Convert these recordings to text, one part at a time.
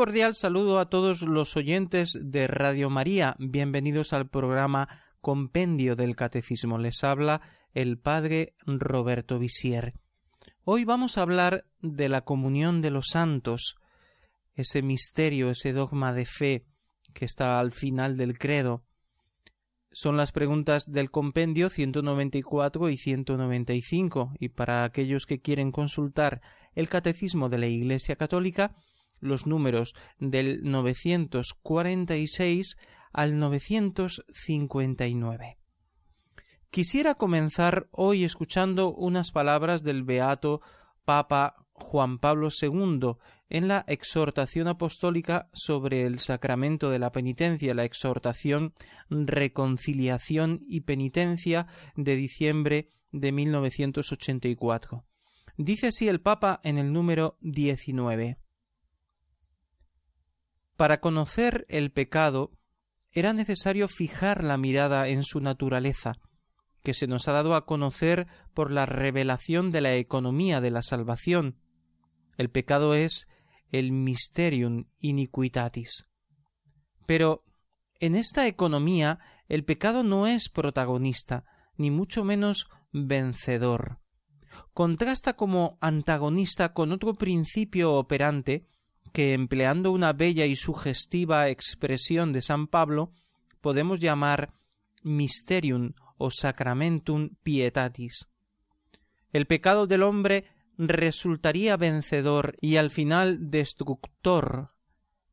Cordial saludo a todos los oyentes de Radio María. Bienvenidos al programa Compendio del Catecismo. Les habla el Padre Roberto Visier. Hoy vamos a hablar de la comunión de los santos, ese misterio, ese dogma de fe que está al final del credo. Son las preguntas del compendio 194 y 195 y para aquellos que quieren consultar el catecismo de la Iglesia Católica los números del 946 al 959. Quisiera comenzar hoy escuchando unas palabras del beato Papa Juan Pablo II en la exhortación apostólica sobre el sacramento de la penitencia, la exhortación Reconciliación y Penitencia de diciembre de 1984. Dice así el Papa en el número 19. Para conocer el pecado era necesario fijar la mirada en su naturaleza, que se nos ha dado a conocer por la revelación de la economía de la salvación. El pecado es el mysterium iniquitatis. Pero en esta economía el pecado no es protagonista, ni mucho menos vencedor. Contrasta como antagonista con otro principio operante que empleando una bella y sugestiva expresión de San Pablo, podemos llamar mysterium o sacramentum pietatis. El pecado del hombre resultaría vencedor y al final destructor.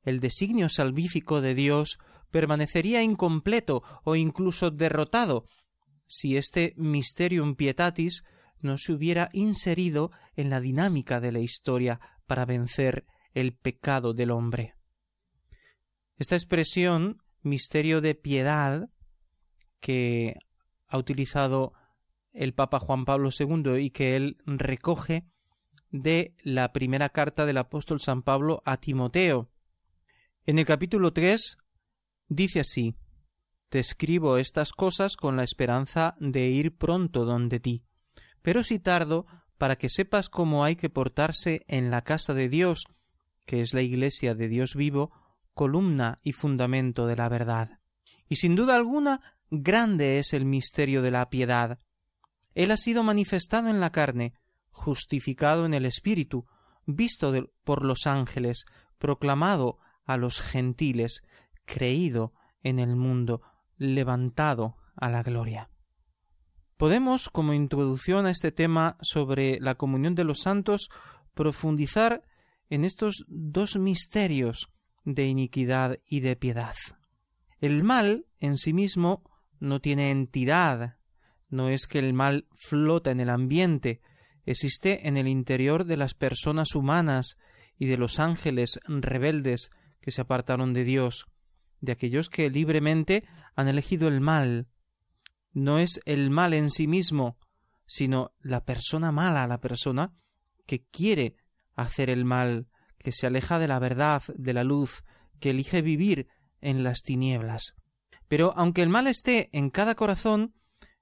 El designio salvífico de Dios permanecería incompleto o incluso derrotado si este mysterium pietatis no se hubiera inserido en la dinámica de la historia para vencer el pecado del hombre. Esta expresión, misterio de piedad, que ha utilizado el Papa Juan Pablo II y que él recoge de la primera carta del apóstol San Pablo a Timoteo. En el capítulo 3 dice así Te escribo estas cosas con la esperanza de ir pronto donde ti, pero si tardo, para que sepas cómo hay que portarse en la casa de Dios, que es la Iglesia de Dios vivo, columna y fundamento de la verdad. Y sin duda alguna, grande es el misterio de la piedad. Él ha sido manifestado en la carne, justificado en el Espíritu, visto por los ángeles, proclamado a los gentiles, creído en el mundo, levantado a la gloria. Podemos, como introducción a este tema sobre la comunión de los santos, profundizar en estos dos misterios de iniquidad y de piedad. El mal en sí mismo no tiene entidad, no es que el mal flota en el ambiente, existe en el interior de las personas humanas y de los ángeles rebeldes que se apartaron de Dios, de aquellos que libremente han elegido el mal. No es el mal en sí mismo, sino la persona mala, la persona que quiere hacer el mal, que se aleja de la verdad, de la luz, que elige vivir en las tinieblas. Pero aunque el mal esté en cada corazón,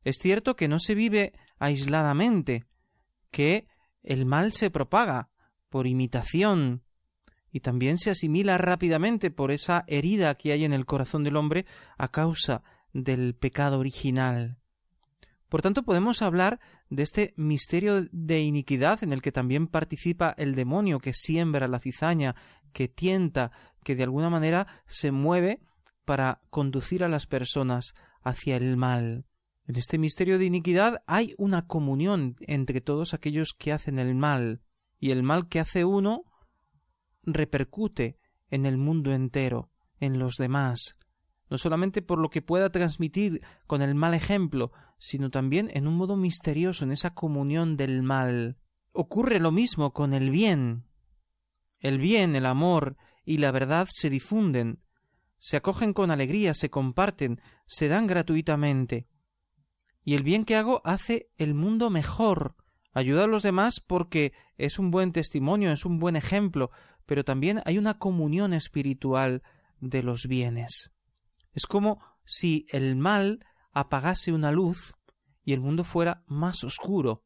es cierto que no se vive aisladamente, que el mal se propaga por imitación y también se asimila rápidamente por esa herida que hay en el corazón del hombre a causa del pecado original. Por tanto, podemos hablar de este misterio de iniquidad en el que también participa el demonio que siembra la cizaña, que tienta, que de alguna manera se mueve para conducir a las personas hacia el mal. En este misterio de iniquidad hay una comunión entre todos aquellos que hacen el mal, y el mal que hace uno repercute en el mundo entero, en los demás, no solamente por lo que pueda transmitir con el mal ejemplo, sino también en un modo misterioso, en esa comunión del mal. Ocurre lo mismo con el bien. El bien, el amor y la verdad se difunden, se acogen con alegría, se comparten, se dan gratuitamente. Y el bien que hago hace el mundo mejor, ayuda a los demás porque es un buen testimonio, es un buen ejemplo, pero también hay una comunión espiritual de los bienes. Es como si el mal apagase una luz y el mundo fuera más oscuro,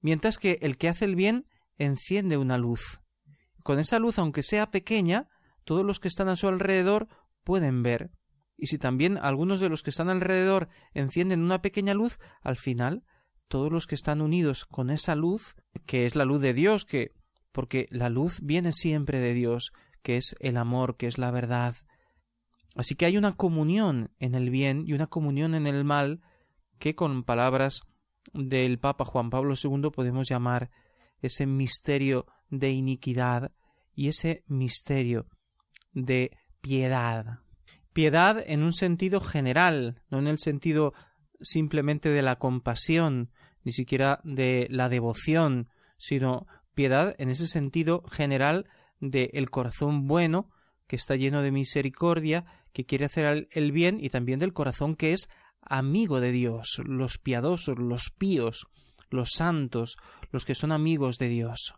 mientras que el que hace el bien enciende una luz. Con esa luz, aunque sea pequeña, todos los que están a su alrededor pueden ver. Y si también algunos de los que están alrededor encienden una pequeña luz, al final todos los que están unidos con esa luz, que es la luz de Dios, que porque la luz viene siempre de Dios, que es el amor, que es la verdad. Así que hay una comunión en el bien y una comunión en el mal que con palabras del Papa Juan Pablo II podemos llamar ese misterio de iniquidad y ese misterio de piedad. Piedad en un sentido general, no en el sentido simplemente de la compasión, ni siquiera de la devoción, sino piedad en ese sentido general de el corazón bueno, que está lleno de misericordia, que quiere hacer el bien, y también del corazón que es amigo de Dios, los piadosos, los píos, los santos, los que son amigos de Dios.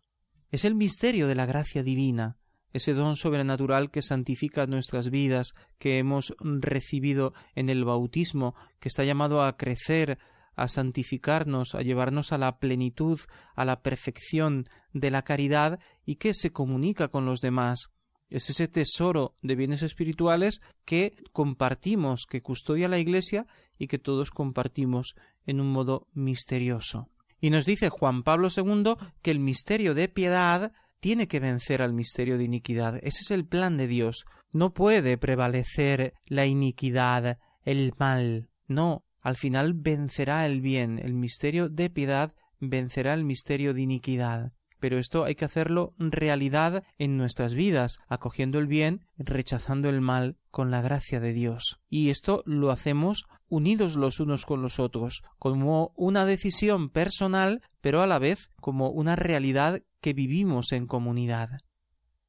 Es el misterio de la gracia divina, ese don sobrenatural que santifica nuestras vidas, que hemos recibido en el bautismo, que está llamado a crecer, a santificarnos, a llevarnos a la plenitud, a la perfección de la caridad y que se comunica con los demás. Es ese tesoro de bienes espirituales que compartimos, que custodia la Iglesia y que todos compartimos en un modo misterioso. Y nos dice Juan Pablo II que el misterio de piedad tiene que vencer al misterio de iniquidad. Ese es el plan de Dios. No puede prevalecer la iniquidad, el mal. No, al final vencerá el bien. El misterio de piedad vencerá el misterio de iniquidad pero esto hay que hacerlo realidad en nuestras vidas, acogiendo el bien, rechazando el mal con la gracia de Dios. Y esto lo hacemos unidos los unos con los otros, como una decisión personal, pero a la vez como una realidad que vivimos en comunidad.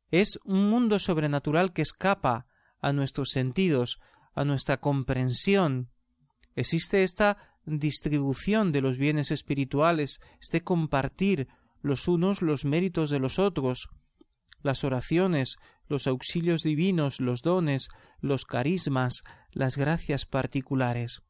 Es un mundo sobrenatural que escapa a nuestros sentidos, a nuestra comprensión. Existe esta distribución de los bienes espirituales, este compartir los unos los méritos de los otros, las oraciones, los auxilios divinos, los dones, los carismas, las gracias particulares,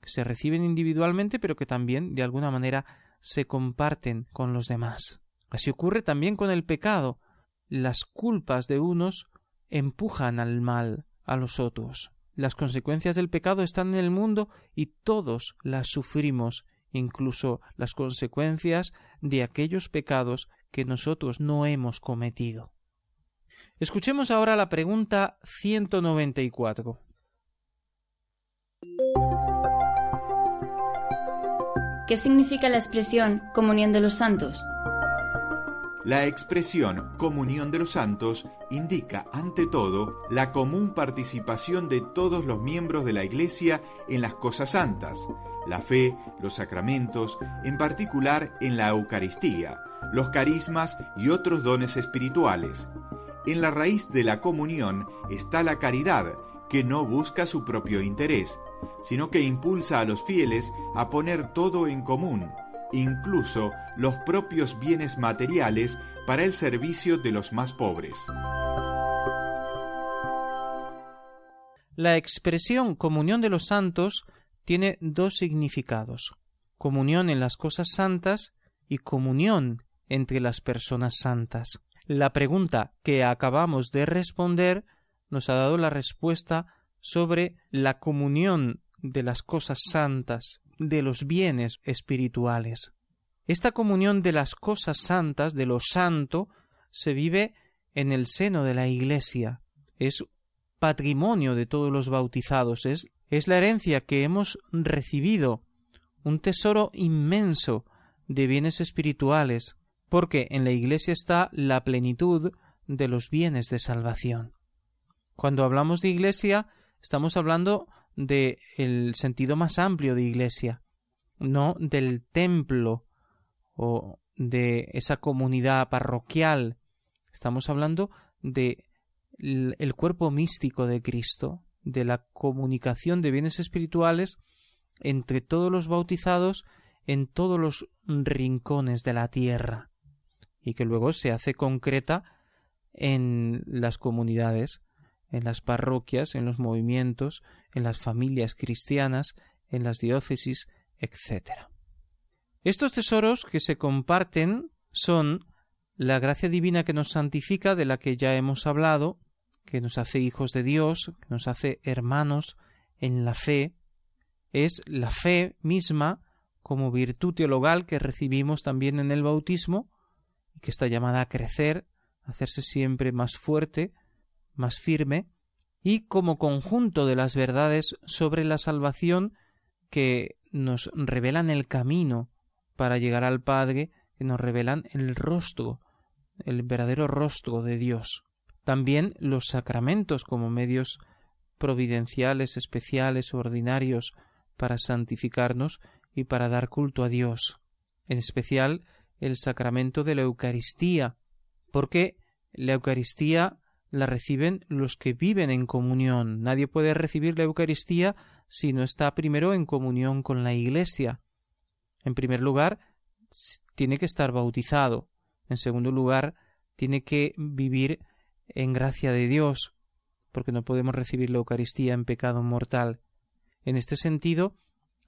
que se reciben individualmente pero que también de alguna manera se comparten con los demás. Así ocurre también con el pecado. Las culpas de unos empujan al mal a los otros. Las consecuencias del pecado están en el mundo y todos las sufrimos incluso las consecuencias de aquellos pecados que nosotros no hemos cometido. Escuchemos ahora la pregunta 194. ¿Qué significa la expresión comunión de los santos? La expresión comunión de los santos indica, ante todo, la común participación de todos los miembros de la Iglesia en las cosas santas, la fe, los sacramentos, en particular en la Eucaristía, los carismas y otros dones espirituales. En la raíz de la comunión está la caridad, que no busca su propio interés, sino que impulsa a los fieles a poner todo en común, incluso los propios bienes materiales, para el servicio de los más pobres. La expresión comunión de los santos tiene dos significados comunión en las cosas santas y comunión entre las personas santas. La pregunta que acabamos de responder nos ha dado la respuesta sobre la comunión de las cosas santas, de los bienes espirituales. Esta comunión de las cosas santas, de lo santo, se vive en el seno de la Iglesia. Es patrimonio de todos los bautizados, es es la herencia que hemos recibido, un tesoro inmenso de bienes espirituales, porque en la Iglesia está la plenitud de los bienes de salvación. Cuando hablamos de Iglesia, estamos hablando de el sentido más amplio de Iglesia, no del templo o de esa comunidad parroquial. Estamos hablando de el cuerpo místico de Cristo, de la comunicación de bienes espirituales entre todos los bautizados en todos los rincones de la tierra y que luego se hace concreta en las comunidades, en las parroquias, en los movimientos, en las familias cristianas, en las diócesis, etc. Estos tesoros que se comparten son la gracia divina que nos santifica, de la que ya hemos hablado, que nos hace hijos de Dios, que nos hace hermanos en la fe, es la fe misma como virtud teologal que recibimos también en el bautismo y que está llamada a crecer, a hacerse siempre más fuerte, más firme, y como conjunto de las verdades sobre la salvación que nos revelan el camino para llegar al Padre, que nos revelan el rostro, el verdadero rostro de Dios. También los sacramentos como medios providenciales, especiales, ordinarios para santificarnos y para dar culto a Dios, en especial el sacramento de la Eucaristía, porque la Eucaristía la reciben los que viven en comunión. Nadie puede recibir la Eucaristía si no está primero en comunión con la Iglesia. En primer lugar, tiene que estar bautizado. En segundo lugar, tiene que vivir en gracia de Dios, porque no podemos recibir la Eucaristía en pecado mortal. En este sentido,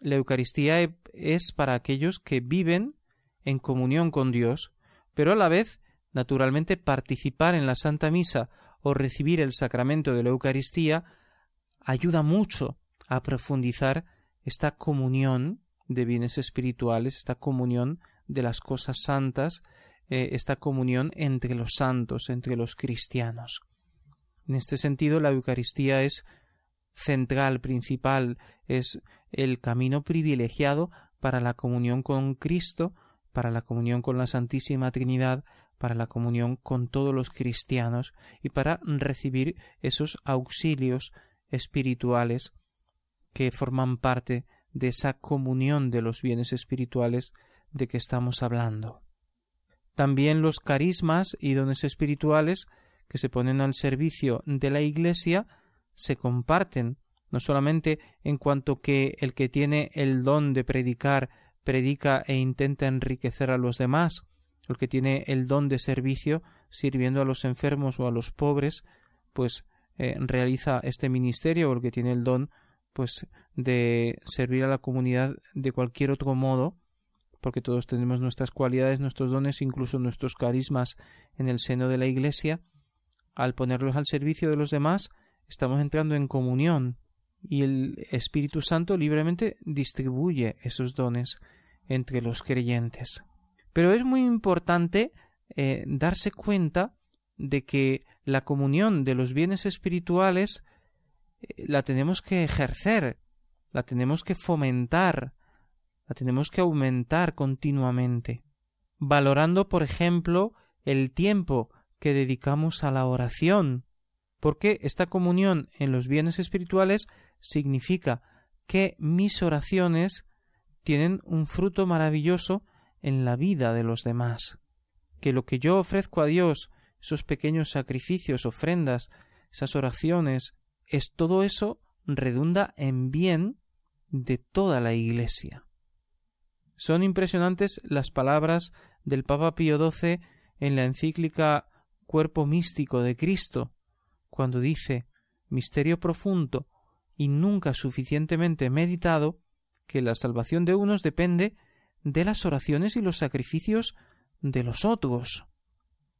la Eucaristía e, es para aquellos que viven en comunión con Dios, pero a la vez, naturalmente, participar en la Santa Misa o recibir el sacramento de la Eucaristía ayuda mucho a profundizar esta comunión de bienes espirituales, esta comunión de las cosas santas, eh, esta comunión entre los santos, entre los cristianos. En este sentido, la Eucaristía es central, principal, es el camino privilegiado para la comunión con Cristo, para la comunión con la Santísima Trinidad, para la comunión con todos los cristianos y para recibir esos auxilios espirituales que forman parte de esa comunión de los bienes espirituales de que estamos hablando. También los carismas y dones espirituales que se ponen al servicio de la Iglesia se comparten, no solamente en cuanto que el que tiene el don de predicar predica e intenta enriquecer a los demás, el que tiene el don de servicio sirviendo a los enfermos o a los pobres, pues eh, realiza este ministerio, o el que tiene el don pues de servir a la comunidad de cualquier otro modo, porque todos tenemos nuestras cualidades, nuestros dones, incluso nuestros carismas en el seno de la Iglesia, al ponerlos al servicio de los demás, estamos entrando en comunión y el Espíritu Santo libremente distribuye esos dones entre los creyentes. Pero es muy importante eh, darse cuenta de que la comunión de los bienes espirituales eh, la tenemos que ejercer, la tenemos que fomentar, la tenemos que aumentar continuamente, valorando, por ejemplo, el tiempo que dedicamos a la oración, porque esta comunión en los bienes espirituales significa que mis oraciones tienen un fruto maravilloso en la vida de los demás, que lo que yo ofrezco a Dios, esos pequeños sacrificios, ofrendas, esas oraciones, es todo eso redunda en bien de toda la Iglesia. Son impresionantes las palabras del Papa Pío XII en la encíclica Cuerpo místico de Cristo, cuando dice misterio profundo y nunca suficientemente meditado, que la salvación de unos depende de las oraciones y los sacrificios de los otros.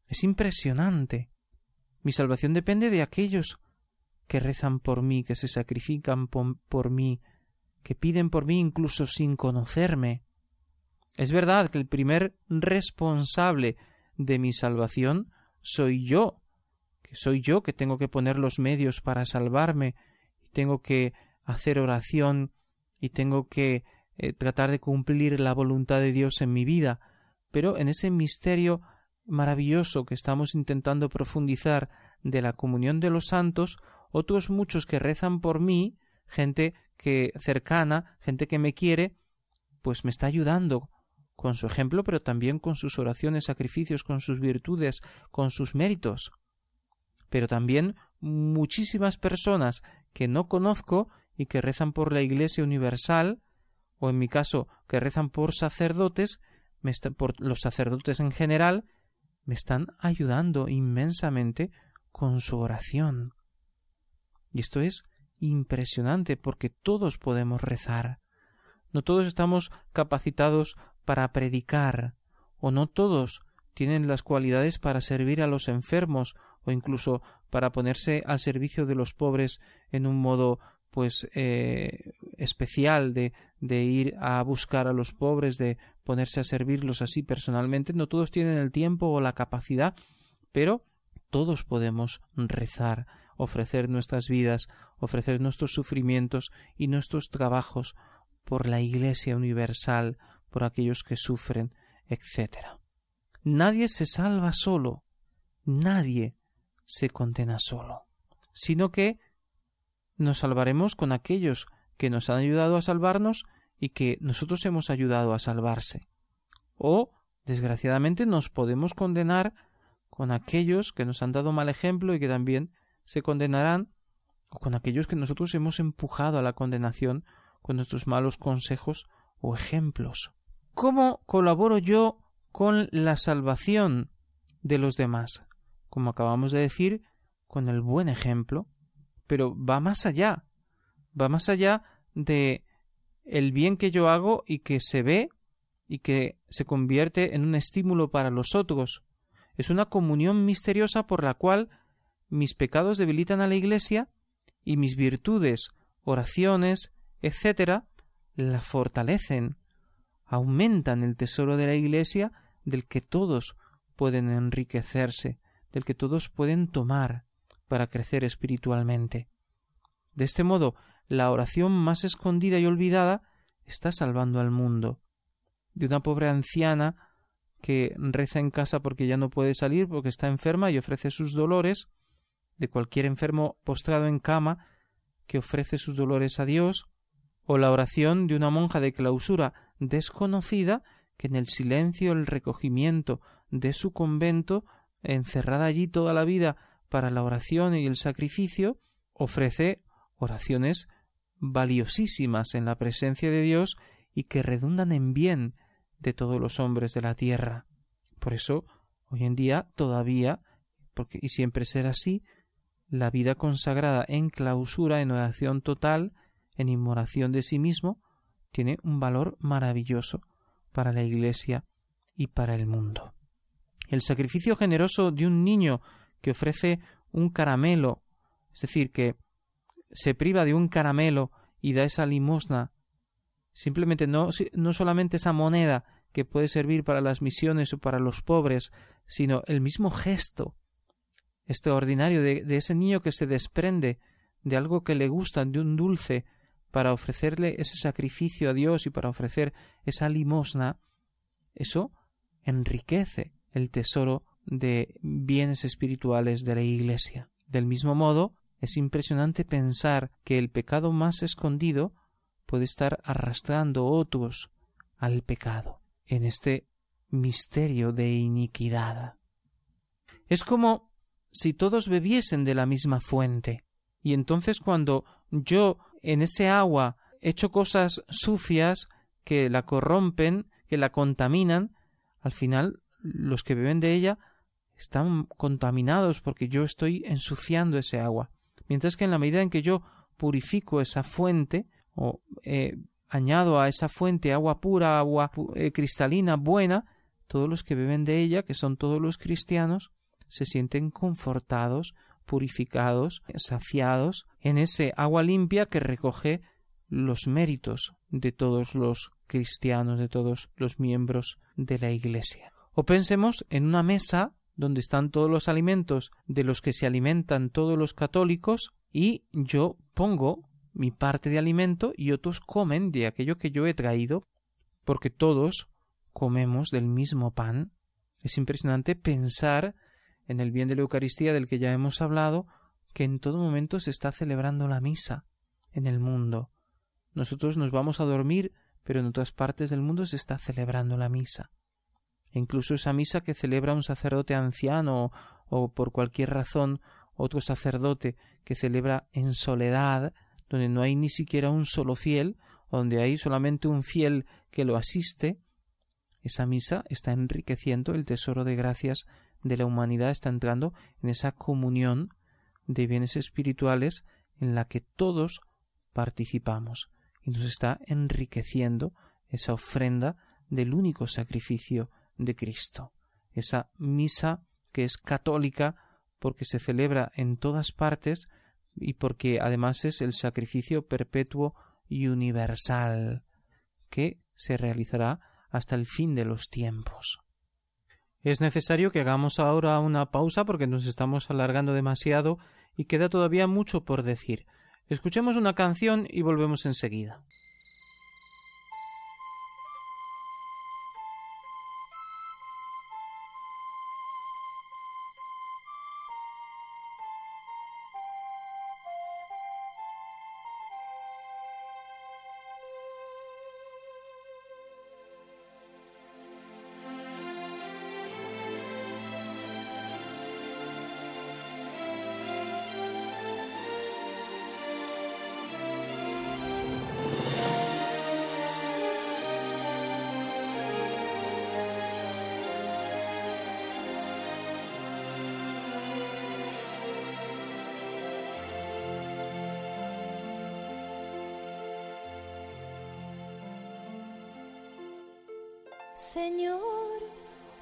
Es impresionante. Mi salvación depende de aquellos que rezan por mí, que se sacrifican por, mí, que piden por mí incluso sin conocerme. Es verdad que el primer responsable de mi salvación soy yo, que soy yo que tengo que poner los medios para salvarme, y tengo que hacer oración y tengo que eh, tratar de cumplir la voluntad de Dios en mi vida, pero en ese misterio maravilloso que estamos intentando profundizar de la comunión de los santos, otros muchos que rezan por mí, gente que cercana, gente que me quiere, pues me está ayudando con su ejemplo, pero también con sus oraciones, sacrificios, con sus virtudes, con sus méritos. pero también muchísimas personas que no conozco y que rezan por la Iglesia Universal, o en mi caso, que rezan por sacerdotes, por los sacerdotes en general, me están ayudando inmensamente con su oración. Y esto es impresionante porque todos podemos rezar. No todos estamos capacitados para predicar, o no todos tienen las cualidades para servir a los enfermos o incluso para ponerse al servicio de los pobres en un modo pues eh, especial de, de ir a buscar a los pobres, de ponerse a servirlos así personalmente. No todos tienen el tiempo o la capacidad, pero todos podemos rezar, ofrecer nuestras vidas, ofrecer nuestros sufrimientos y nuestros trabajos por la Iglesia universal, por aquellos que sufren, etc. Nadie se salva solo, nadie se condena solo, sino que nos salvaremos con aquellos que nos han ayudado a salvarnos y que nosotros hemos ayudado a salvarse. O, desgraciadamente, nos podemos condenar con aquellos que nos han dado mal ejemplo y que también se condenarán, o con aquellos que nosotros hemos empujado a la condenación con nuestros malos consejos o ejemplos. ¿Cómo colaboro yo con la salvación de los demás? Como acabamos de decir, con el buen ejemplo, pero va más allá, va más allá de el bien que yo hago y que se ve y que se convierte en un estímulo para los otros. Es una comunión misteriosa por la cual mis pecados debilitan a la Iglesia y mis virtudes, oraciones, etc., la fortalecen, aumentan el tesoro de la Iglesia del que todos pueden enriquecerse, del que todos pueden tomar para crecer espiritualmente. De este modo, la oración más escondida y olvidada está salvando al mundo. De una pobre anciana que reza en casa porque ya no puede salir porque está enferma y ofrece sus dolores, de cualquier enfermo postrado en cama que ofrece sus dolores a Dios, o la oración de una monja de clausura desconocida que en el silencio, el recogimiento de su convento, encerrada allí toda la vida para la oración y el sacrificio, ofrece oraciones valiosísimas en la presencia de Dios y que redundan en bien de todos los hombres de la tierra. Por eso, hoy en día todavía, porque y siempre será así, la vida consagrada en clausura, en oración total, en inmoración de sí mismo, tiene un valor maravilloso para la Iglesia y para el mundo. El sacrificio generoso de un niño que ofrece un caramelo, es decir, que se priva de un caramelo y da esa limosna, simplemente no, no solamente esa moneda que puede servir para las misiones o para los pobres, sino el mismo gesto extraordinario de, de ese niño que se desprende de algo que le gusta, de un dulce, para ofrecerle ese sacrificio a Dios y para ofrecer esa limosna, eso enriquece el tesoro de bienes espirituales de la Iglesia. Del mismo modo, es impresionante pensar que el pecado más escondido puede estar arrastrando otros al pecado en este misterio de iniquidad. Es como si todos bebiesen de la misma fuente, y entonces cuando yo en ese agua hecho cosas sucias que la corrompen, que la contaminan, al final los que beben de ella están contaminados porque yo estoy ensuciando ese agua. Mientras que en la medida en que yo purifico esa fuente o eh, añado a esa fuente agua pura, agua eh, cristalina, buena, todos los que beben de ella, que son todos los cristianos, se sienten confortados, purificados, saciados en ese agua limpia que recoge los méritos de todos los cristianos, de todos los miembros de la Iglesia. O pensemos en una mesa donde están todos los alimentos de los que se alimentan todos los católicos y yo pongo mi parte de alimento y otros comen de aquello que yo he traído porque todos comemos del mismo pan. Es impresionante pensar en el bien de la Eucaristía del que ya hemos hablado, que en todo momento se está celebrando la misa en el mundo. Nosotros nos vamos a dormir, pero en otras partes del mundo se está celebrando la misa. Incluso esa misa que celebra un sacerdote anciano o, por cualquier razón otro sacerdote que celebra en soledad, donde no hay ni siquiera un solo fiel, donde hay solamente un fiel que lo asiste, esa misa está enriqueciendo el tesoro de gracias de la humanidad, está entrando en esa comunión de bienes espirituales en la que todos participamos y nos está enriqueciendo esa ofrenda del único sacrificio de Cristo, esa misa que es católica porque se celebra en todas partes y porque además es el sacrificio perpetuo y universal que se realizará hasta el fin de los tiempos. Es necesario que hagamos ahora una pausa porque nos estamos alargando demasiado y queda todavía mucho por decir. Escuchemos una canción y volvemos enseguida. Señor,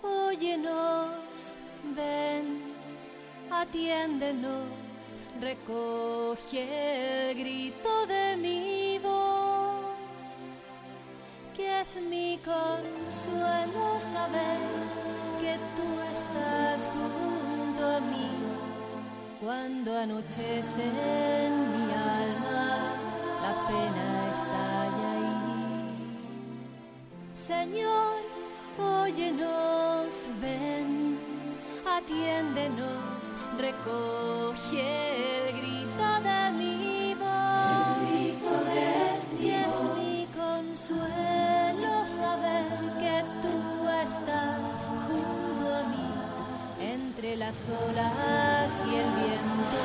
óyenos, ven, atiéndenos, recoge el grito de mi voz, que es mi consuelo saber que tú estás junto a mí cuando anochece en mi alma la pena estalla ahí. Señor, óyenos, ven, atiéndenos, recoge el grito de mi voz. Y es mi consuelo saber que tú estás junto a mí, entre las olas y el viento,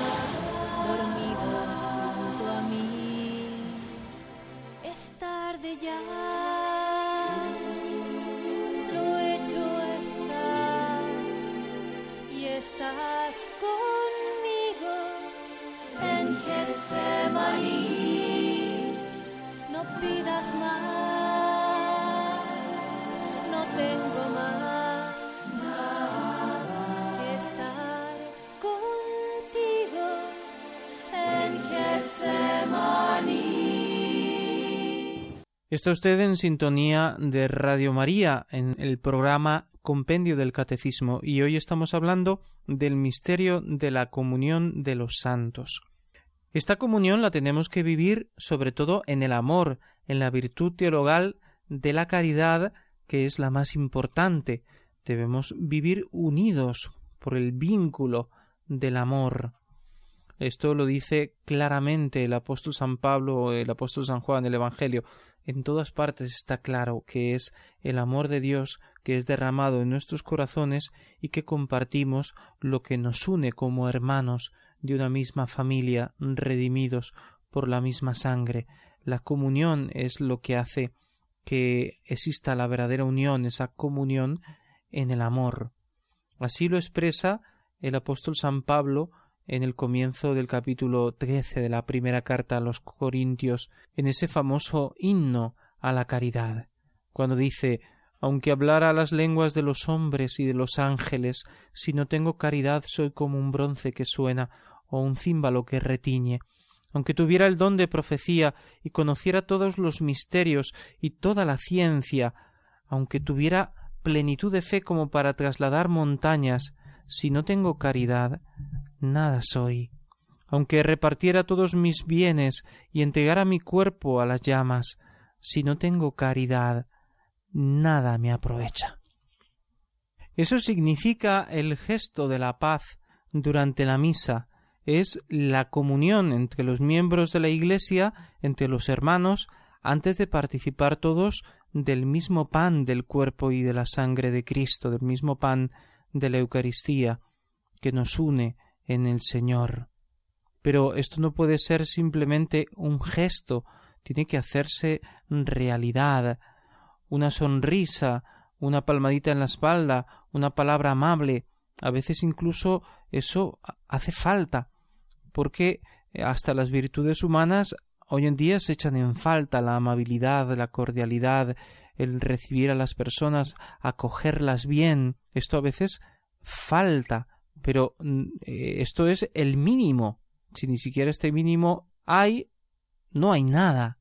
dormido Está usted en sintonía de Radio María en el programa Compendio del Catecismo y hoy estamos hablando del misterio de la comunión de los santos. Esta comunión la tenemos que vivir sobre todo en el amor, en la virtud teologal de la caridad, que es la más importante. Debemos vivir unidos por el vínculo del amor. Esto lo dice claramente el apóstol San Pablo el apóstol San Juan el Evangelio. En todas partes está claro que es el amor de Dios que es derramado en nuestros corazones y que compartimos lo que nos une como hermanos de una misma familia, redimidos por la misma sangre. La comunión es lo que hace que exista la verdadera unión, esa comunión en el amor. Así lo expresa el apóstol San Pablo en el comienzo del capítulo trece de la primera carta a los Corintios, en ese famoso himno a la caridad, cuando dice aunque hablara las lenguas de los hombres y de los ángeles, si no tengo caridad soy como un bronce que suena o un címbalo que retiñe. Aunque tuviera el don de profecía y conociera todos los misterios y toda la ciencia, aunque tuviera plenitud de fe como para trasladar montañas, si no tengo caridad, nada soy. Aunque repartiera todos mis bienes y entregara mi cuerpo a las llamas, si no tengo caridad, nada me aprovecha. Eso significa el gesto de la paz durante la misa, es la comunión entre los miembros de la Iglesia, entre los hermanos, antes de participar todos del mismo pan del cuerpo y de la sangre de Cristo, del mismo pan de la Eucaristía, que nos une en el Señor. Pero esto no puede ser simplemente un gesto, tiene que hacerse realidad. Una sonrisa, una palmadita en la espalda, una palabra amable, a veces incluso eso hace falta, porque hasta las virtudes humanas hoy en día se echan en falta la amabilidad, la cordialidad, el recibir a las personas, acogerlas bien. Esto a veces falta, pero mm, eh, esto es el mínimo. Si ni siquiera este mínimo hay, no hay nada.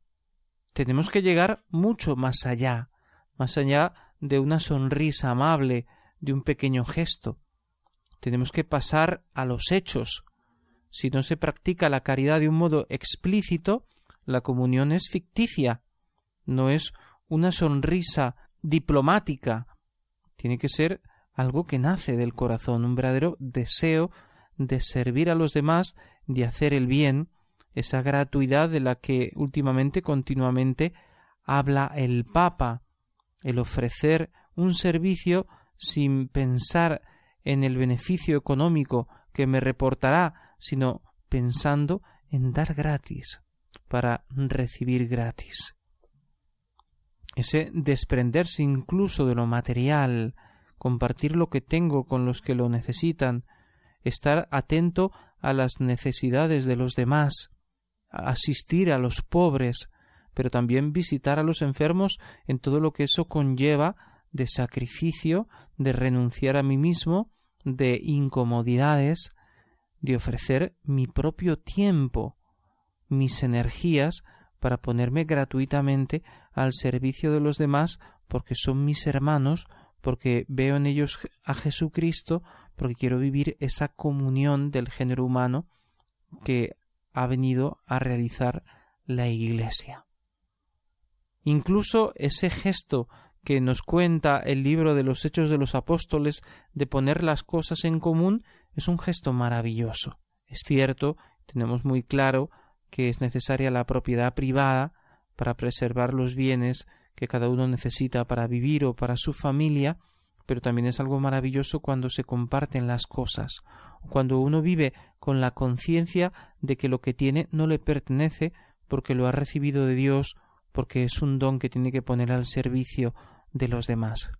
Tenemos que llegar mucho más allá, más allá de una sonrisa amable, de un pequeño gesto. Tenemos que pasar a los hechos. Si no se practica la caridad de un modo explícito, la comunión es ficticia, no es una sonrisa diplomática. Tiene que ser algo que nace del corazón, un verdadero deseo de servir a los demás, de hacer el bien, esa gratuidad de la que últimamente continuamente habla el Papa, el ofrecer un servicio sin pensar en el beneficio económico que me reportará, sino pensando en dar gratis para recibir gratis. Ese desprenderse incluso de lo material, compartir lo que tengo con los que lo necesitan, estar atento a las necesidades de los demás, asistir a los pobres, pero también visitar a los enfermos en todo lo que eso conlleva de sacrificio, de renunciar a mí mismo, de incomodidades, de ofrecer mi propio tiempo, mis energías para ponerme gratuitamente al servicio de los demás porque son mis hermanos, porque veo en ellos a Jesucristo, porque quiero vivir esa comunión del género humano que ha venido a realizar la Iglesia. Incluso ese gesto que nos cuenta el libro de los Hechos de los Apóstoles de poner las cosas en común es un gesto maravilloso. Es cierto, tenemos muy claro que es necesaria la propiedad privada para preservar los bienes que cada uno necesita para vivir o para su familia, pero también es algo maravilloso cuando se comparten las cosas, cuando uno vive con la conciencia de que lo que tiene no le pertenece porque lo ha recibido de Dios, porque es un don que tiene que poner al servicio de los demás.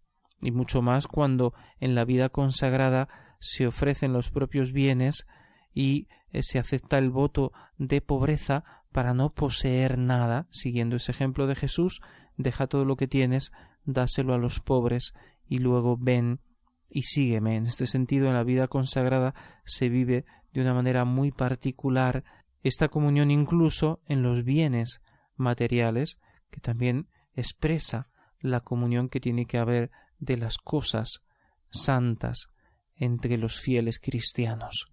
Y mucho más cuando en la vida consagrada se ofrecen los propios bienes y eh, se acepta el voto de pobreza para no poseer nada, siguiendo ese ejemplo de Jesús, deja todo lo que tienes, dáselo a los pobres y luego ven y sígueme. En este sentido, en la vida consagrada se vive de una manera muy particular esta comunión incluso en los bienes materiales, que también expresa la comunión que tiene que haber de las cosas santas entre los fieles cristianos.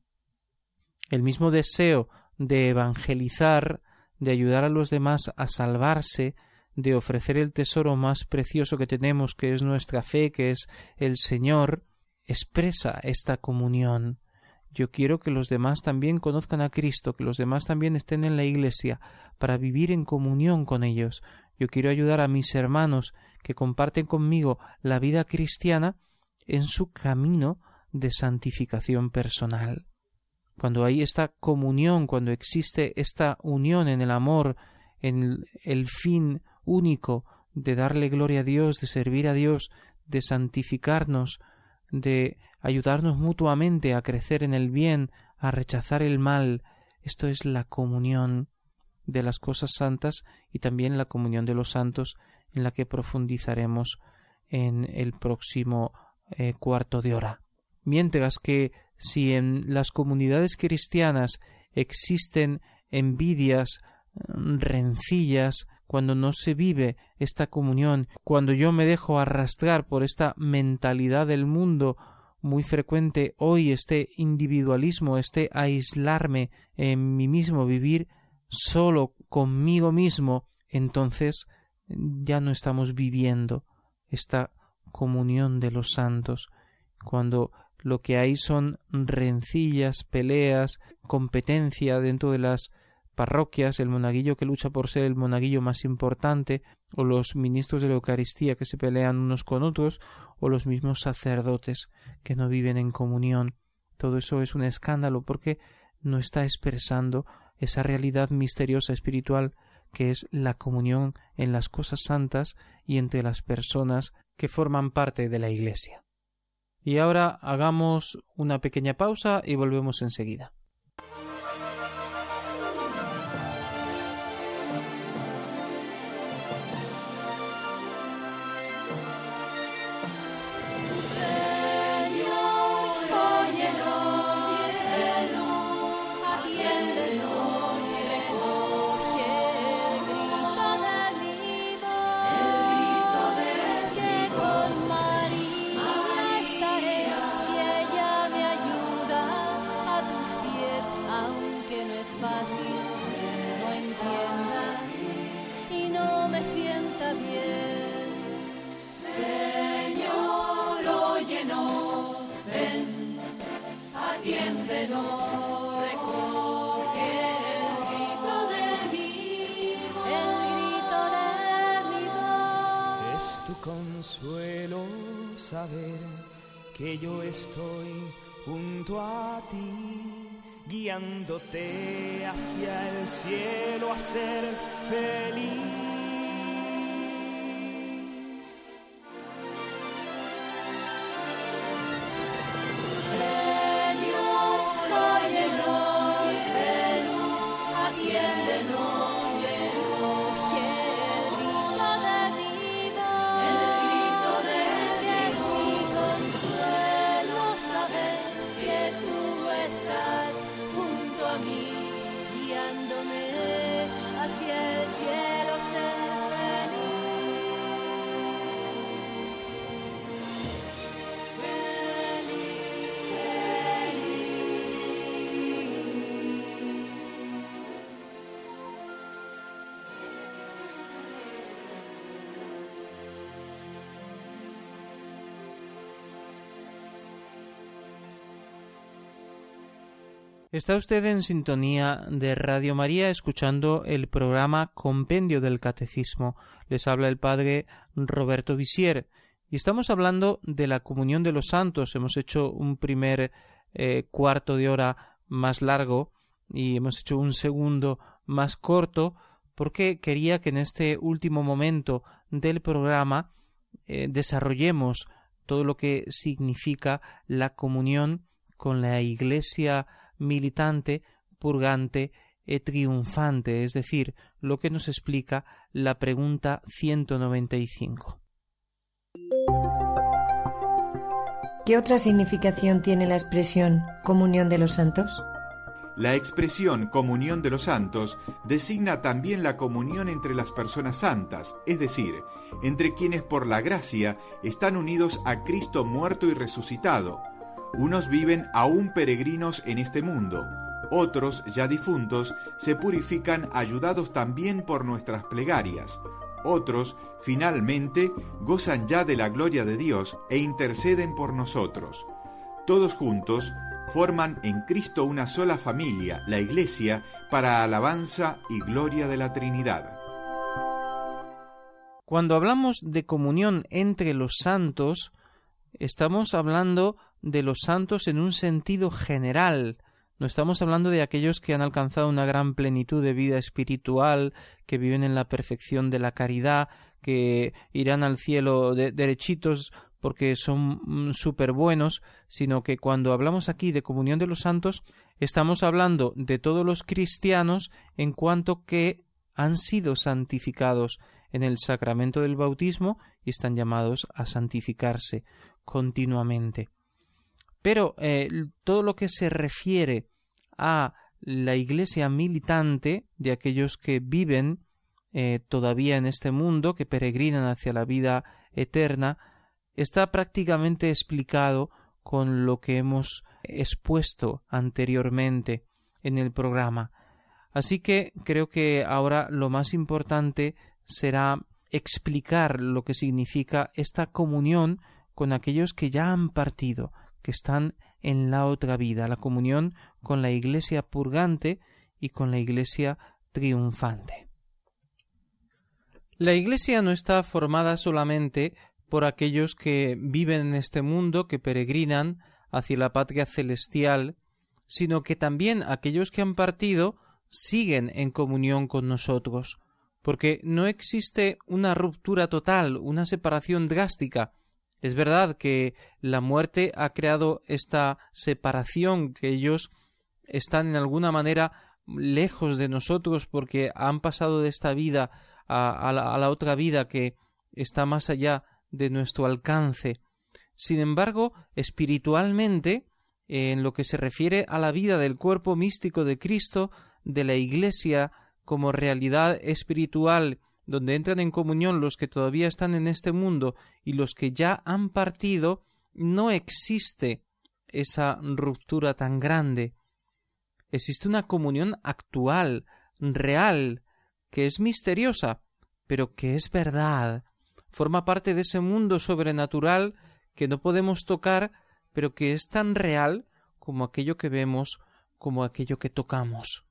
El mismo deseo de evangelizar, de ayudar a los demás a salvarse, de ofrecer el tesoro más precioso que tenemos, que es nuestra fe, que es el Señor, expresa esta comunión. Yo quiero que los demás también conozcan a Cristo, que los demás también estén en la Iglesia, para vivir en comunión con ellos. Yo quiero ayudar a mis hermanos que comparten conmigo la vida cristiana en su camino de santificación personal. Cuando hay esta comunión, cuando existe esta unión en el amor, en el fin único de darle gloria a Dios, de servir a Dios, de santificarnos, de ayudarnos mutuamente a crecer en el bien, a rechazar el mal. Esto es la comunión de las cosas santas y también la comunión de los santos en la que profundizaremos en el próximo eh, cuarto de hora. Mientras que si en las comunidades cristianas existen envidias, rencillas, cuando no se vive esta comunión, cuando yo me dejo arrastrar por esta mentalidad del mundo muy frecuente hoy, este individualismo, este aislarme en mí mismo, vivir solo conmigo mismo, entonces ya no estamos viviendo esta comunión de los santos, cuando lo que hay son rencillas, peleas, competencia dentro de las parroquias, el monaguillo que lucha por ser el monaguillo más importante, o los ministros de la Eucaristía que se pelean unos con otros, o los mismos sacerdotes que no viven en comunión, todo eso es un escándalo porque no está expresando esa realidad misteriosa espiritual que es la comunión en las cosas santas y entre las personas que forman parte de la Iglesia. Y ahora hagamos una pequeña pausa y volvemos enseguida. Estoy junto a ti, guiándote hacia el cielo a ser feliz. Está usted en sintonía de Radio María escuchando el programa Compendio del Catecismo. Les habla el padre Roberto Visier y estamos hablando de la comunión de los santos. Hemos hecho un primer eh, cuarto de hora más largo y hemos hecho un segundo más corto porque quería que en este último momento del programa eh, desarrollemos todo lo que significa la comunión con la Iglesia militante, purgante e triunfante, es decir, lo que nos explica la pregunta 195. ¿Qué otra significación tiene la expresión comunión de los santos? La expresión comunión de los santos designa también la comunión entre las personas santas, es decir, entre quienes por la gracia están unidos a Cristo muerto y resucitado, unos viven aún peregrinos en este mundo, otros, ya difuntos, se purifican ayudados también por nuestras plegarias, otros, finalmente, gozan ya de la gloria de Dios e interceden por nosotros. Todos juntos forman en Cristo una sola familia, la Iglesia, para alabanza y gloria de la Trinidad. Cuando hablamos de comunión entre los santos, estamos hablando los santos en un sentido general. No estamos hablando de aquellos que han alcanzado una gran plenitud de vida espiritual, que viven en la perfección de la caridad, que irán al cielo derechitos porque son mm, súper buenos, sino que cuando hablamos aquí de comunión de los santos, estamos hablando de todos los cristianos en cuanto que han sido santificados en el sacramento del bautismo y están llamados a santificarse continuamente. Pero eh, todo lo que se refiere a la iglesia militante de aquellos que viven eh, todavía en este mundo, que peregrinan hacia la vida eterna, está prácticamente explicado con lo que hemos expuesto anteriormente en el programa. Así que creo que ahora lo más importante será explicar lo que significa esta comunión con aquellos que ya han partido, que están en la otra vida, la comunión con la Iglesia purgante y con la Iglesia triunfante. La Iglesia no está formada solamente por aquellos que viven en este mundo, que peregrinan hacia la patria celestial, sino que también aquellos que han partido siguen en comunión con nosotros, porque no existe una ruptura total, una separación drástica. Es verdad que la muerte ha creado esta separación, que ellos están en alguna manera lejos de nosotros porque han pasado de esta vida a, la, a la otra vida que está más allá de nuestro alcance. Sin embargo, espiritualmente, en lo que se refiere a la vida del cuerpo místico de Cristo, de la Iglesia como realidad espiritual, donde entran en comunión los que todavía están en este mundo y los que ya han partido, no existe esa ruptura tan grande. Existe una comunión actual, real, que es misteriosa, pero que es verdad, forma parte de ese mundo sobrenatural que no podemos tocar, pero que es tan real como aquello que vemos, como aquello que tocamos.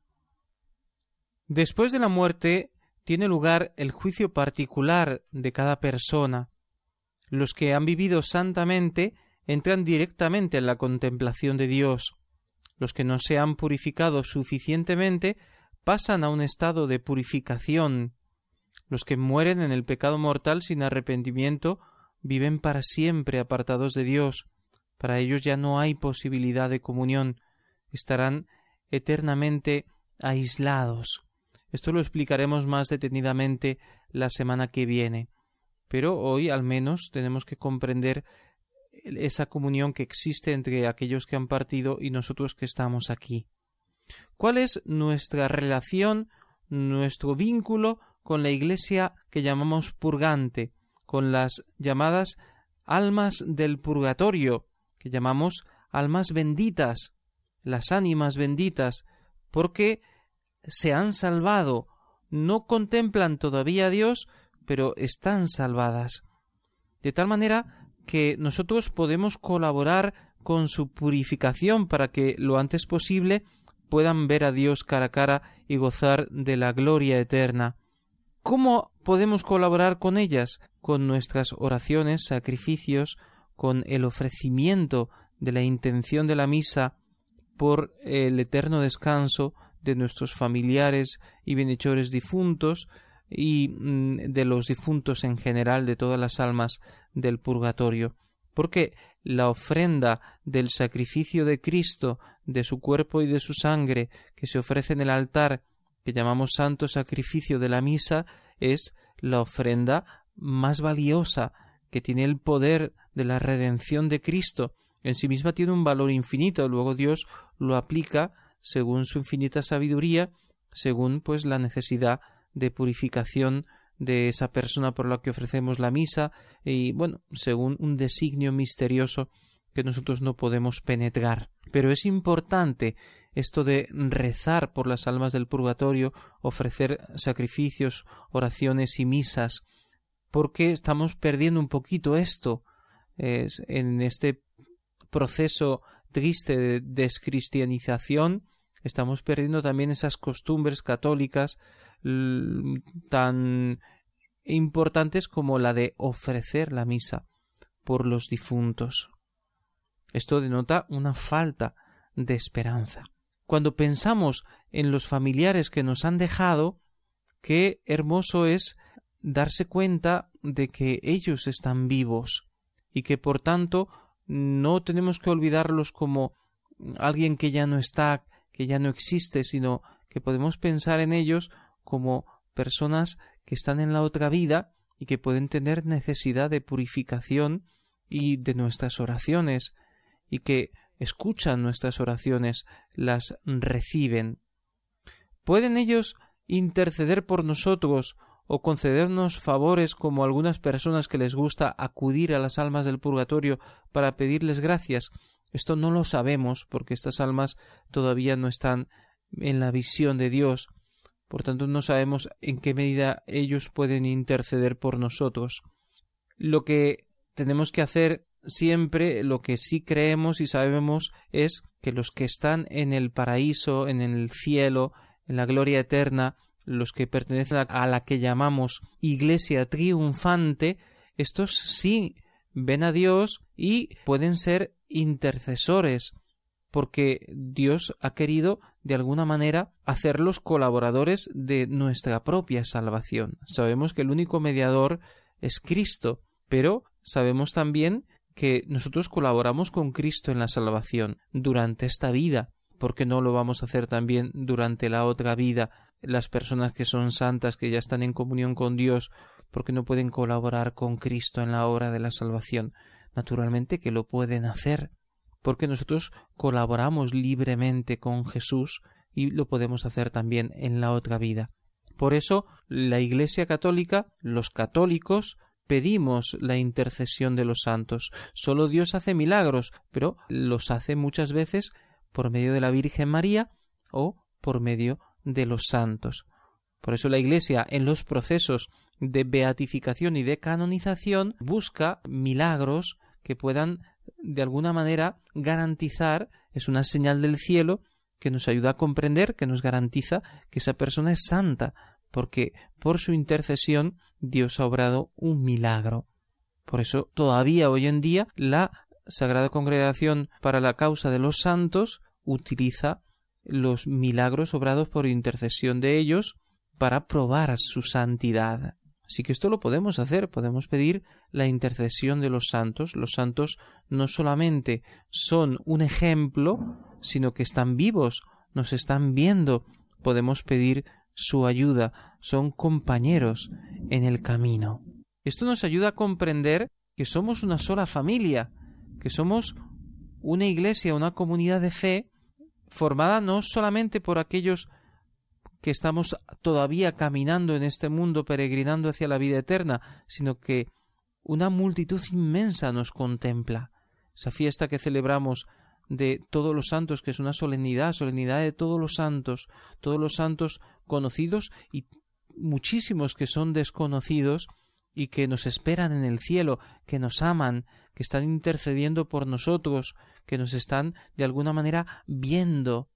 Después de la muerte tiene lugar el juicio particular de cada persona. Los que han vivido santamente entran directamente en la contemplación de Dios. Los que no se han purificado suficientemente pasan a un estado de purificación. Los que mueren en el pecado mortal sin arrepentimiento viven para siempre apartados de Dios. Para ellos ya no hay posibilidad de comunión. Estarán eternamente aislados. Esto lo explicaremos más detenidamente la semana que viene. Pero hoy al menos tenemos que comprender esa comunión que existe entre aquellos que han partido y nosotros que estamos aquí. ¿Cuál es nuestra relación, nuestro vínculo con la iglesia que llamamos purgante, con las llamadas almas del purgatorio, que llamamos almas benditas, las ánimas benditas, porque se han salvado, no contemplan todavía a Dios, pero están salvadas. De tal manera que nosotros podemos colaborar con su purificación para que lo antes posible puedan ver a Dios cara a cara y gozar de la gloria eterna. ¿Cómo podemos colaborar con ellas? Con nuestras oraciones, sacrificios, con el ofrecimiento de la intención de la misa por el eterno descanso de nuestros familiares y bienhechores difuntos, y mm, de los difuntos en general, de todas las almas del purgatorio, porque la ofrenda del sacrificio de Cristo, de su cuerpo y de su sangre, que se ofrece en el altar, que llamamos santo sacrificio de la misa, es la ofrenda más valiosa, que tiene el poder de la redención de Cristo, en sí misma tiene un valor infinito, luego Dios lo aplica según su infinita sabiduría, según pues la necesidad de purificación de esa persona por la que ofrecemos la misa y bueno, según un designio misterioso que nosotros no podemos penetrar. Pero es importante esto de rezar por las almas del purgatorio, ofrecer sacrificios, oraciones y misas, porque estamos perdiendo un poquito esto es, en este proceso triste de descristianización, estamos perdiendo también esas costumbres católicas tan importantes como la de ofrecer la misa por los difuntos. Esto denota una falta de esperanza. Cuando pensamos en los familiares que nos han dejado, qué hermoso es darse cuenta de que ellos están vivos y que por tanto no tenemos que olvidarlos como alguien que ya no está, que ya no existe, sino que podemos pensar en ellos como personas que están en la otra vida y que pueden tener necesidad de purificación y de nuestras oraciones y que escuchan nuestras oraciones, las reciben. ¿Pueden ellos interceder por nosotros o concedernos favores como algunas personas que les gusta acudir a las almas del purgatorio para pedirles gracias? Esto no lo sabemos porque estas almas todavía no están en la visión de Dios por tanto, no sabemos en qué medida ellos pueden interceder por nosotros. Lo que tenemos que hacer siempre, lo que sí creemos y sabemos es que los que están en el paraíso, en el cielo, en la gloria eterna, los que pertenecen a la que llamamos iglesia triunfante, estos sí ven a Dios y pueden ser intercesores, porque Dios ha querido de alguna manera hacerlos colaboradores de nuestra propia salvación. Sabemos que el único mediador es Cristo, pero sabemos también que nosotros colaboramos con Cristo en la salvación durante esta vida, porque no lo vamos a hacer también durante la otra vida las personas que son santas, que ya están en comunión con Dios, porque no pueden colaborar con Cristo en la obra de la salvación. Naturalmente que lo pueden hacer, porque nosotros colaboramos libremente con Jesús y lo podemos hacer también en la otra vida. Por eso la Iglesia católica, los católicos, pedimos la intercesión de los santos. Solo Dios hace milagros, pero los hace muchas veces por medio de la Virgen María o por medio de los santos. Por eso la Iglesia en los procesos de beatificación y de canonización busca milagros que puedan de alguna manera garantizar, es una señal del cielo que nos ayuda a comprender, que nos garantiza que esa persona es santa, porque por su intercesión Dios ha obrado un milagro. Por eso todavía hoy en día la Sagrada Congregación para la causa de los santos utiliza los milagros obrados por intercesión de ellos para probar su santidad. Así que esto lo podemos hacer, podemos pedir la intercesión de los santos. Los santos no solamente son un ejemplo, sino que están vivos, nos están viendo. Podemos pedir su ayuda, son compañeros en el camino. Esto nos ayuda a comprender que somos una sola familia, que somos una iglesia, una comunidad de fe formada no solamente por aquellos que estamos todavía caminando en este mundo peregrinando hacia la vida eterna, sino que una multitud inmensa nos contempla. Esa fiesta que celebramos de todos los santos, que es una solemnidad, solemnidad de todos los santos, todos los santos conocidos y muchísimos que son desconocidos y que nos esperan en el cielo, que nos aman, que están intercediendo por nosotros, que nos están de alguna manera viendo.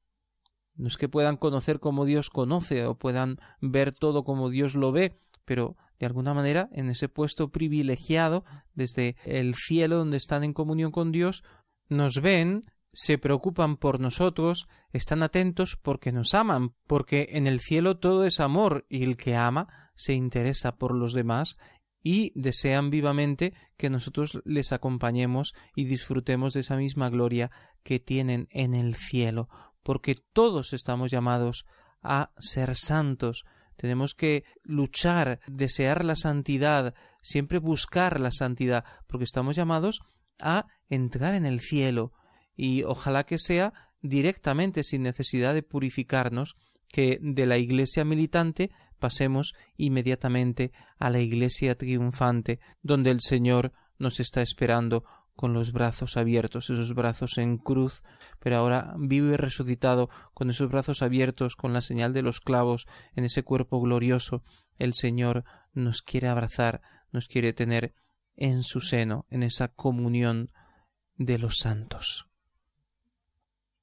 No es que puedan conocer como Dios conoce o puedan ver todo como Dios lo ve, pero de alguna manera en ese puesto privilegiado desde el cielo donde están en comunión con Dios, nos ven, se preocupan por nosotros, están atentos porque nos aman, porque en el cielo todo es amor y el que ama se interesa por los demás y desean vivamente que nosotros les acompañemos y disfrutemos de esa misma gloria que tienen en el cielo, porque todos estamos llamados a ser santos. Tenemos que luchar, desear la santidad, siempre buscar la santidad, porque estamos llamados a entrar en el cielo, y ojalá que sea directamente sin necesidad de purificarnos, que de la iglesia militante pasemos inmediatamente a la iglesia triunfante, donde el Señor nos está esperando con los brazos abiertos, esos brazos en cruz, pero ahora vivo y resucitado, con esos brazos abiertos, con la señal de los clavos, en ese cuerpo glorioso, el Señor nos quiere abrazar, nos quiere tener en su seno, en esa comunión de los santos.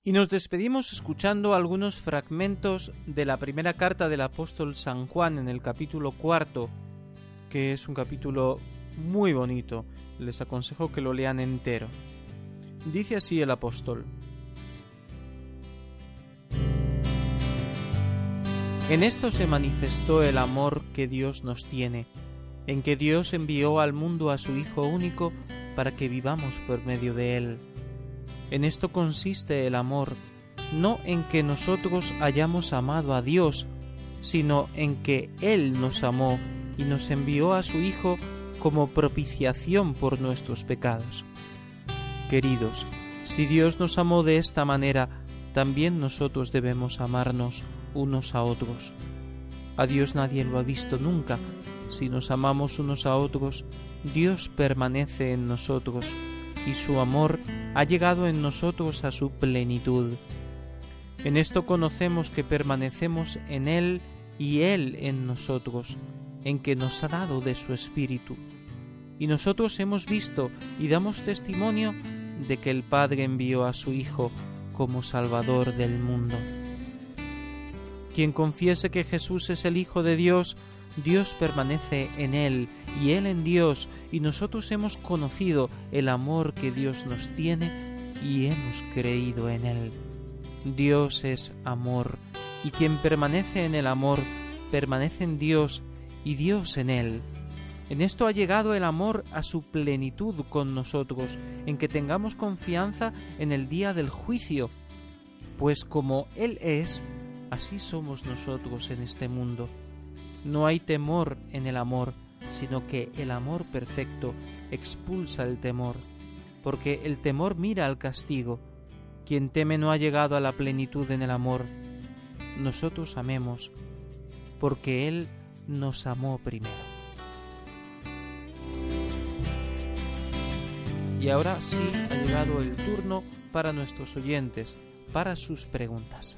Y nos despedimos escuchando algunos fragmentos de la primera carta del apóstol San Juan en el capítulo cuarto, que es un capítulo muy bonito. Les aconsejo que lo lean entero. Dice así el apóstol. En esto se manifestó el amor que Dios nos tiene, en que Dios envió al mundo a su Hijo único para que vivamos por medio de él. En esto consiste el amor, no en que nosotros hayamos amado a Dios, sino en que Él nos amó y nos envió a su Hijo como propiciación por nuestros pecados. Queridos, si Dios nos amó de esta manera, también nosotros debemos amarnos unos a otros. A Dios nadie lo ha visto nunca. Si nos amamos unos a otros, Dios permanece en nosotros y su amor ha llegado en nosotros a su plenitud. En esto conocemos que permanecemos en Él y Él en nosotros, en que nos ha dado de su Espíritu. Y nosotros hemos visto y damos testimonio de que el Padre envió a su Hijo como Salvador del mundo. Quien confiese que Jesús es el Hijo de Dios, Dios permanece en Él y Él en Dios, y nosotros hemos conocido el amor que Dios nos tiene y hemos creído en Él. Dios es amor, y quien permanece en el amor, permanece en Dios y Dios en Él. En esto ha llegado el amor a su plenitud con nosotros, en que tengamos confianza en el día del juicio, pues como Él es, así somos nosotros en este mundo. No hay temor en el amor, sino que el amor perfecto expulsa el temor, porque el temor mira al castigo. Quien teme no ha llegado a la plenitud en el amor. Nosotros amemos, porque Él nos amó primero. Y ahora sí ha llegado el turno para nuestros oyentes, para sus preguntas.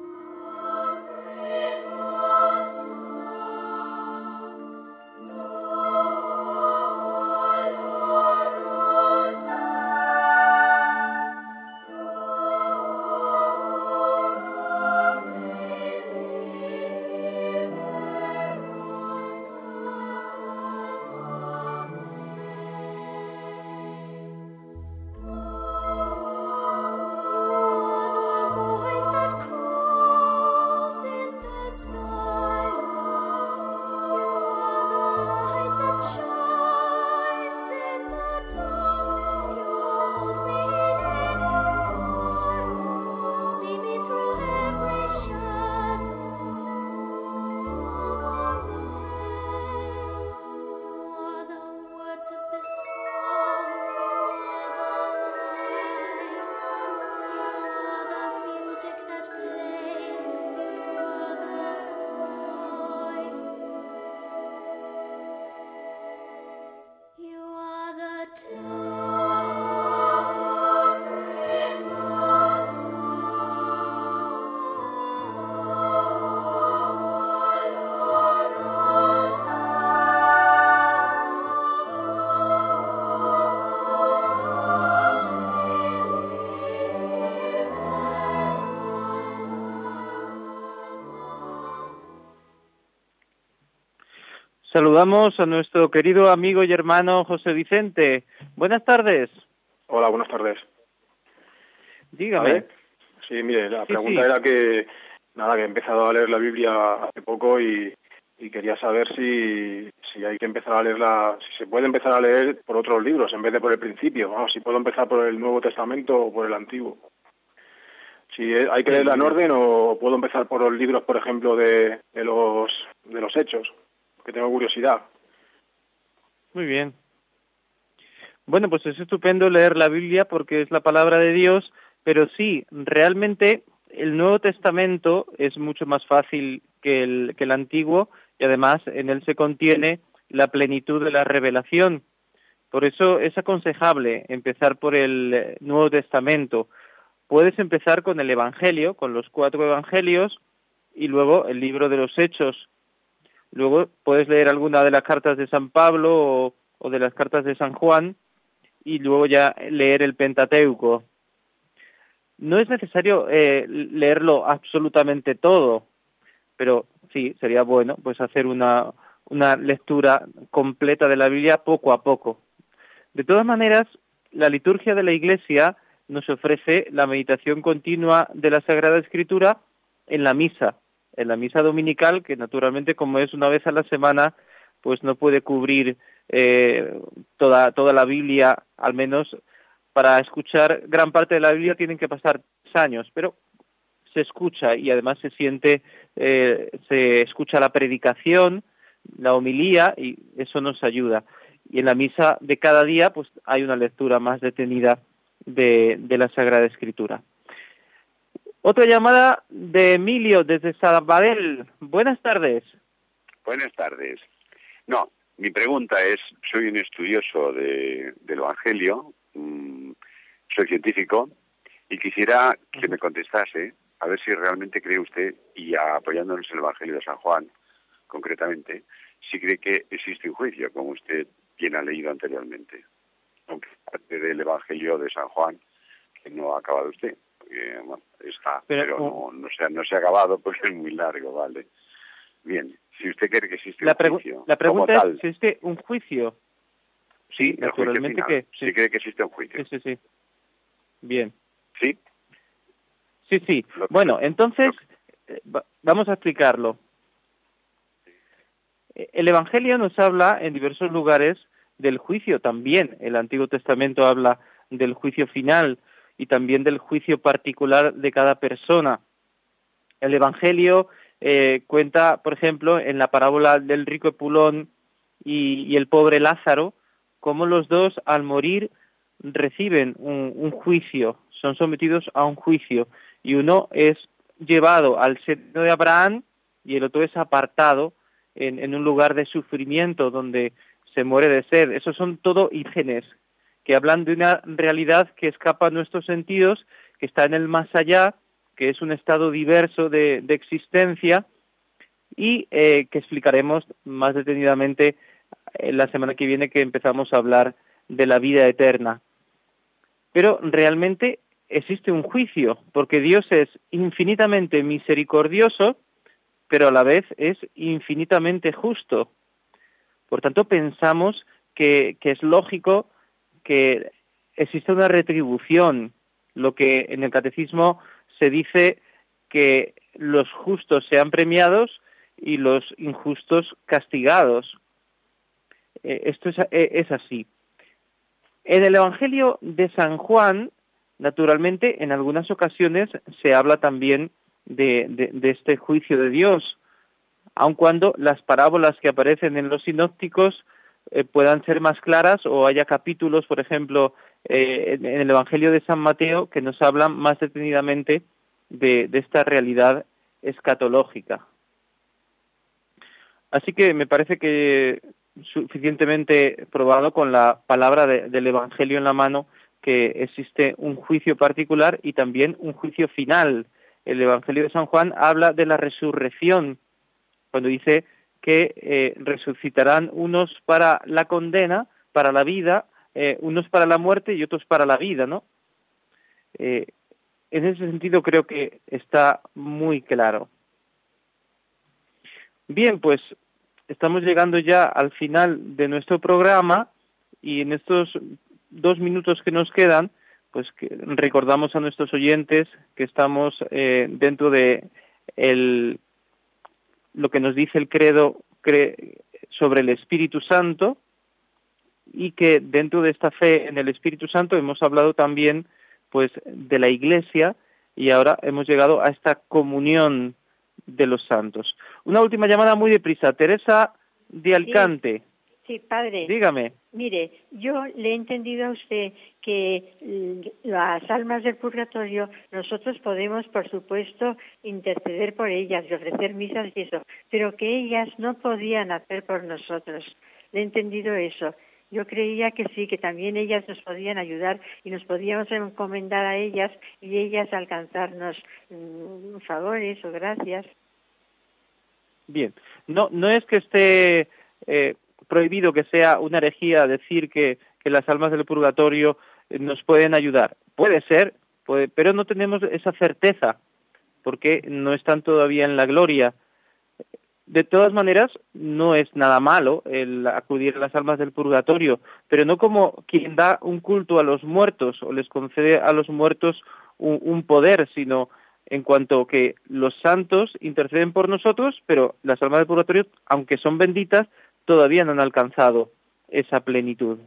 Saludamos a nuestro querido amigo y hermano José Vicente. Buenas tardes. Hola, buenas tardes. Dígame. Sí, mire, la pregunta era que, nada, que he empezado a leer la Biblia hace poco y, quería saber si, si hay que empezar a leerla, si se puede empezar a leer por otros libros en vez de por el principio, vamos, si puedo empezar por el Nuevo Testamento o por el Antiguo. Si hay que leerla en orden o puedo empezar por los libros, por ejemplo, de, de los de los Hechos que tengo curiosidad. Muy bien. Bueno, pues es estupendo leer la Biblia porque es la palabra de Dios, pero sí, realmente el Nuevo Testamento es mucho más fácil que el, que el Antiguo y además en él se contiene la plenitud de la revelación. Por eso es aconsejable empezar por el Nuevo Testamento. Puedes empezar con el Evangelio, con los cuatro Evangelios, y luego el libro de los Hechos, Luego puedes leer alguna de las cartas de San Pablo o, de las cartas de San Juan y luego ya leer el Pentateuco. No es necesario eh, leerlo absolutamente todo, pero sí, sería bueno pues hacer una, una lectura completa de la Biblia poco a poco. De todas maneras, la liturgia de la Iglesia nos ofrece la meditación continua de la Sagrada Escritura en la misa, en la misa dominical, que naturalmente como es una vez a la semana, pues no puede cubrir eh, toda, toda la Biblia, al menos para escuchar gran parte de la Biblia tienen que pasar años, pero se escucha y además se siente, eh, se escucha la predicación, la homilía y eso nos ayuda. Y en la misa de cada día pues hay una lectura más detenida de, de la Sagrada Escritura. Otra llamada de Emilio desde Sabadell. Buenas tardes. Buenas tardes. No, mi pregunta es, soy un estudioso de, del Evangelio, mm, soy científico, y quisiera que me contestase, a ver si realmente cree usted, y apoyándonos en el Evangelio de San Juan, concretamente, si cree que existe un juicio, como usted bien ha leído anteriormente, aunque parte del Evangelio de San Juan, que no ha acabado usted, porque bueno, está, pero, no, no, se ha, no se ha acabado porque es muy largo, ¿vale? Bien, si usted cree que existe la un juicio. La pregunta es si existe un juicio. Sí, naturalmente que sí. Si cree que existe un juicio. Sí, sí, sí. Bien. ¿Sí? Sí, sí. Bueno, entonces eh, vamos a explicarlo. El Evangelio nos habla en diversos lugares del juicio también. El Antiguo Testamento habla del juicio final y también del juicio particular de cada persona. El Evangelio eh, cuenta, por ejemplo, en la parábola del rico Epulón y, el pobre Lázaro, cómo los dos al morir reciben un, un, juicio, son sometidos a un juicio, y uno es llevado al seno de Abraham y el otro es apartado en, un lugar de sufrimiento donde se muere de sed. Esos son todo ígenes que hablan de una realidad que escapa a nuestros sentidos, que está en el más allá que es un estado diverso de, existencia y eh, que explicaremos más detenidamente en la semana que viene que empezamos a hablar de la vida eterna. Pero realmente existe un juicio, porque Dios es infinitamente misericordioso, pero a la vez es infinitamente justo. Por tanto, pensamos que es lógico que exista una retribución, lo que en el catecismo se dice que los justos sean premiados y los injustos castigados. Eh, esto es, eh, es, así. En el Evangelio de San Juan, naturalmente, en algunas ocasiones se habla también de, de, este juicio de Dios, aun cuando las parábolas que aparecen en los sinópticos eh, puedan ser más claras o haya capítulos, por ejemplo, eh, en, el Evangelio de San Mateo que nos hablan más detenidamente de, de esta realidad escatológica. Así que me parece que suficientemente probado con la palabra de, del Evangelio en la mano que existe un juicio particular y también un juicio final. El Evangelio de San Juan habla de la resurrección, cuando dice que eh, resucitarán unos para la condena, para la vida, eh, unos para la muerte y otros para la vida, ¿no? Eh, en ese sentido creo que está muy claro. Bien, pues estamos llegando ya al final de nuestro programa y en estos dos minutos que nos quedan, pues recordamos a nuestros oyentes que estamos eh, dentro de el lo que nos dice el credo sobre el Espíritu Santo y que dentro de esta fe en el Espíritu Santo hemos hablado también pues de la Iglesia y ahora hemos llegado a esta comunión de los santos. Una última llamada muy deprisa, Teresa de Alcante. Sí, padre. Dígame. Mire, yo le he entendido a usted que las almas del purgatorio, nosotros podemos, por supuesto, interceder por ellas y ofrecer misas y eso, pero que ellas no podían hacer por nosotros. Le he entendido eso. Yo creía que sí, que también ellas nos podían ayudar y nos podíamos encomendar a ellas y ellas alcanzarnos mm, favores o gracias. Bien, no, no es que esté eh, prohibido que sea una herejía decir que, que las almas del purgatorio eh, nos pueden ayudar. Puede ser, puede, pero no tenemos esa certeza porque no están todavía en la gloria. De todas maneras, no es nada malo el acudir a las almas del purgatorio, pero no como quien da un culto a los muertos o les concede a los muertos un, un poder, sino en cuanto que los santos interceden por nosotros, pero las almas del purgatorio, aunque son benditas, todavía no han alcanzado esa plenitud.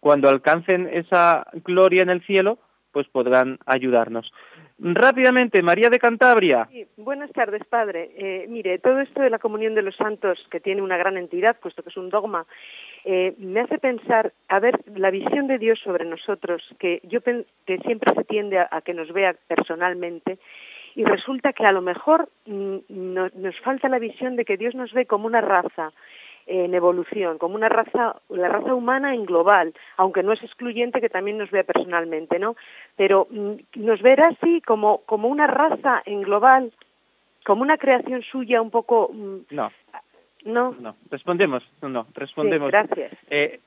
Cuando alcancen esa gloria en el cielo, pues podrán ayudarnos. Rápidamente, María de Cantabria. Buenas tardes, padre. Eh, mire, todo esto de la comunión de los santos, que tiene una gran entidad, puesto que es un dogma, eh, me hace pensar, a ver, la visión de Dios sobre nosotros, que yo que siempre se tiende a, que nos vea personalmente, y resulta que a lo mejor mm, nos falta la visión de que Dios nos ve como una raza en evolución, como una raza, la raza humana en global, aunque no es excluyente que también nos vea personalmente, ¿no? Pero mm, nos verá así como, como una raza en global, como una creación suya un poco... Mm, no. No. No, respondemos, no, respondemos. Sí, gracias. Eh,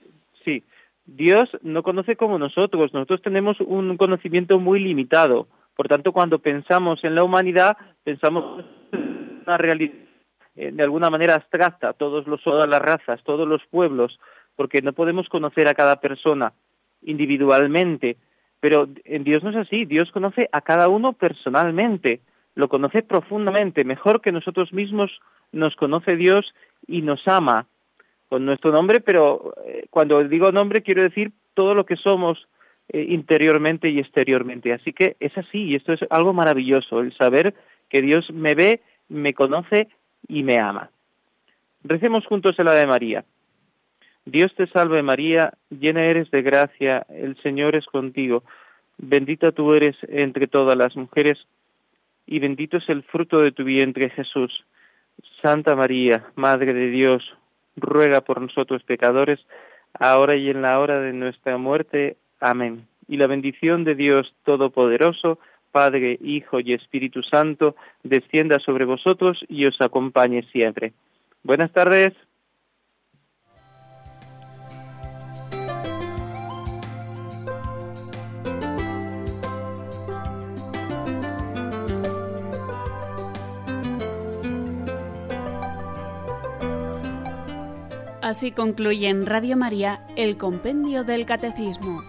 sí, Dios no conoce como nosotros, nosotros tenemos un conocimiento muy limitado. Por tanto, cuando pensamos en la humanidad, pensamos en una realidad eh, de alguna manera abstracta, todos los, todas las razas, todos los pueblos, porque no podemos conocer a cada persona individualmente, pero en Dios no es así, Dios conoce a cada uno personalmente, lo conoce profundamente, mejor que nosotros mismos nos conoce Dios y nos ama con nuestro nombre, pero eh, cuando digo nombre quiero decir todo lo que somos eh, interiormente y exteriormente. Así que es así, y esto es algo maravilloso, el saber que Dios me ve, me conoce y me ama. Recemos juntos el Ave María. Dios te salve María, llena eres de gracia, el Señor es contigo, bendita tú eres entre todas las mujeres, y bendito es el fruto de tu vientre Jesús. Santa María, Madre de Dios, ruega por nosotros pecadores, ahora y en la hora de nuestra muerte. Amén. Y la bendición de Dios Todopoderoso, Padre, Hijo y Espíritu Santo, descienda sobre vosotros y os acompañe siempre. Buenas tardes. Así concluye en Radio María el Compendio del Catecismo.